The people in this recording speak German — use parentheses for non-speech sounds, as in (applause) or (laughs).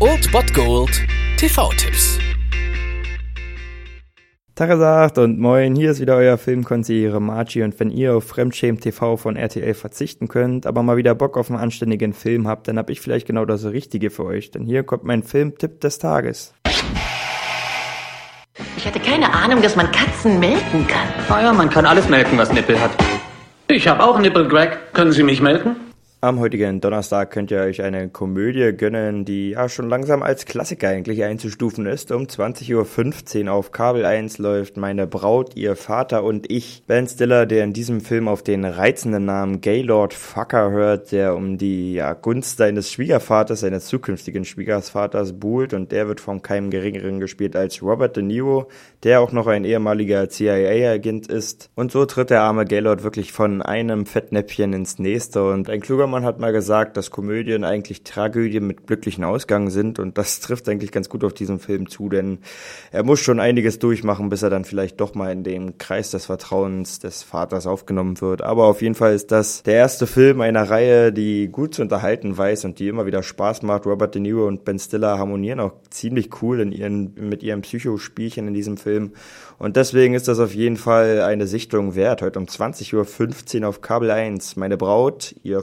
Old Bot Gold TV-Tipps. Tagesagt und moin, hier ist wieder euer Filmkonsigliere Margie und wenn ihr auf Fremdschämen TV von RTL verzichten könnt, aber mal wieder Bock auf einen anständigen Film habt, dann hab ich vielleicht genau das Richtige für euch, denn hier kommt mein Filmtipp des Tages. Ich hatte keine Ahnung, dass man Katzen melken kann. Ah ja, man kann alles melken, was Nippel hat. Ich habe auch Nippel, Greg. Können Sie mich melken? Am heutigen Donnerstag könnt ihr euch eine Komödie gönnen, die ja schon langsam als Klassiker eigentlich einzustufen ist. Um 20.15 Uhr auf Kabel 1 läuft Meine Braut, ihr Vater und ich. Ben Stiller, der in diesem Film auf den reizenden Namen Gaylord Fucker hört, der um die ja, Gunst seines Schwiegervaters, seines zukünftigen Schwiegervaters buhlt und der wird vom keinem geringeren gespielt als Robert De Niro, der auch noch ein ehemaliger CIA-Agent ist. Und so tritt der arme Gaylord wirklich von einem Fettnäpfchen ins nächste und ein kluger Böhmermann hat mal gesagt, dass Komödien eigentlich Tragödien mit glücklichen Ausgang sind und das (laughs) trifft eigentlich ganz gut auf diesen Film zu, denn er muss schon einiges durchmachen, bis er dann vielleicht doch mal in den Kreis des Vertrauens des Vaters aufgenommen wird. Aber auf jeden Fall ist das der erste Film einer Reihe, die gut zu unterhalten weiß und die immer wieder Spaß macht. Robert De Niro und Ben Stiller harmonieren auch ziemlich cool in ihren, mit ihren Psychospielchen in diesem Film. Und deswegen ist das auf jeden Fall eine Sichtung wert. Heute um 20.15 Uhr auf Kabel 1. Meine Braut, ihr